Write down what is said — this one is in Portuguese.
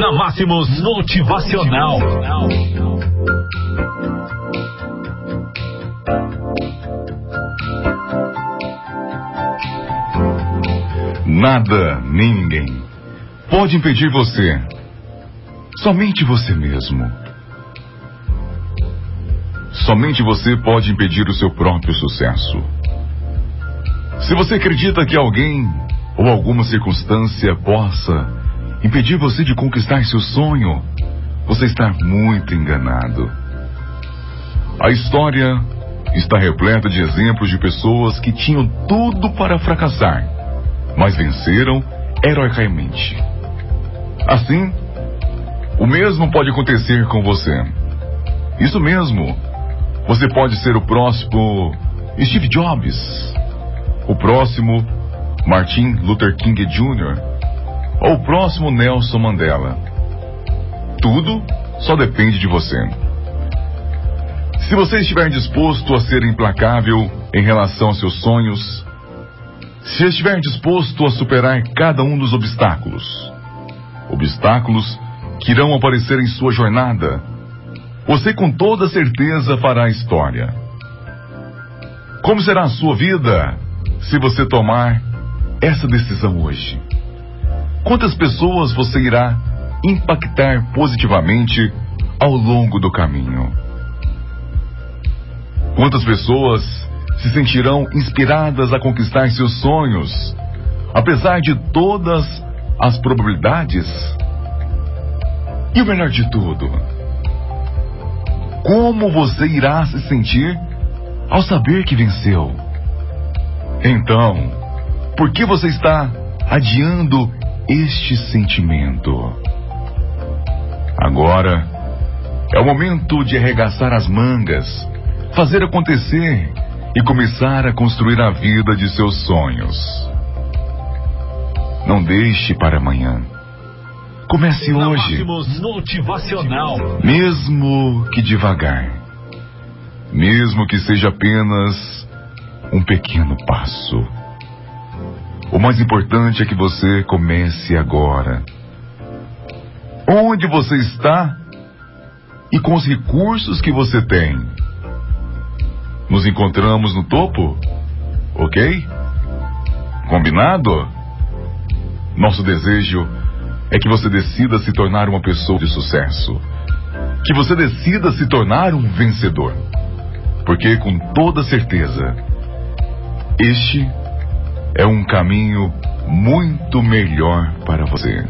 Na Máximos Motivacional. Nada, nem ninguém pode impedir você. Somente você mesmo. Somente você pode impedir o seu próprio sucesso. Se você acredita que alguém ou alguma circunstância possa impedir você de conquistar seu sonho, você está muito enganado. A história está repleta de exemplos de pessoas que tinham tudo para fracassar, mas venceram heroicamente. Assim, o mesmo pode acontecer com você. Isso mesmo. Você pode ser o próximo Steve Jobs, o próximo Martin Luther King Jr. ou o próximo Nelson Mandela. Tudo só depende de você. Se você estiver disposto a ser implacável em relação aos seus sonhos, se estiver disposto a superar cada um dos obstáculos, obstáculos que irão aparecer em sua jornada, você com toda certeza fará história. Como será a sua vida se você tomar essa decisão hoje? Quantas pessoas você irá impactar positivamente ao longo do caminho? Quantas pessoas se sentirão inspiradas a conquistar seus sonhos, apesar de todas as probabilidades? E o melhor de tudo, como você irá se sentir ao saber que venceu? Então, por que você está adiando este sentimento? Agora é o momento de arregaçar as mangas, fazer acontecer e começar a construir a vida de seus sonhos. Não deixe para amanhã. Comece hoje, Motivacional. mesmo que devagar, mesmo que seja apenas um pequeno passo. Mais importante é que você comece agora. Onde você está e com os recursos que você tem. Nos encontramos no topo? Ok? Combinado? Nosso desejo é que você decida se tornar uma pessoa de sucesso. Que você decida se tornar um vencedor. Porque, com toda certeza, este é um caminho muito melhor para você.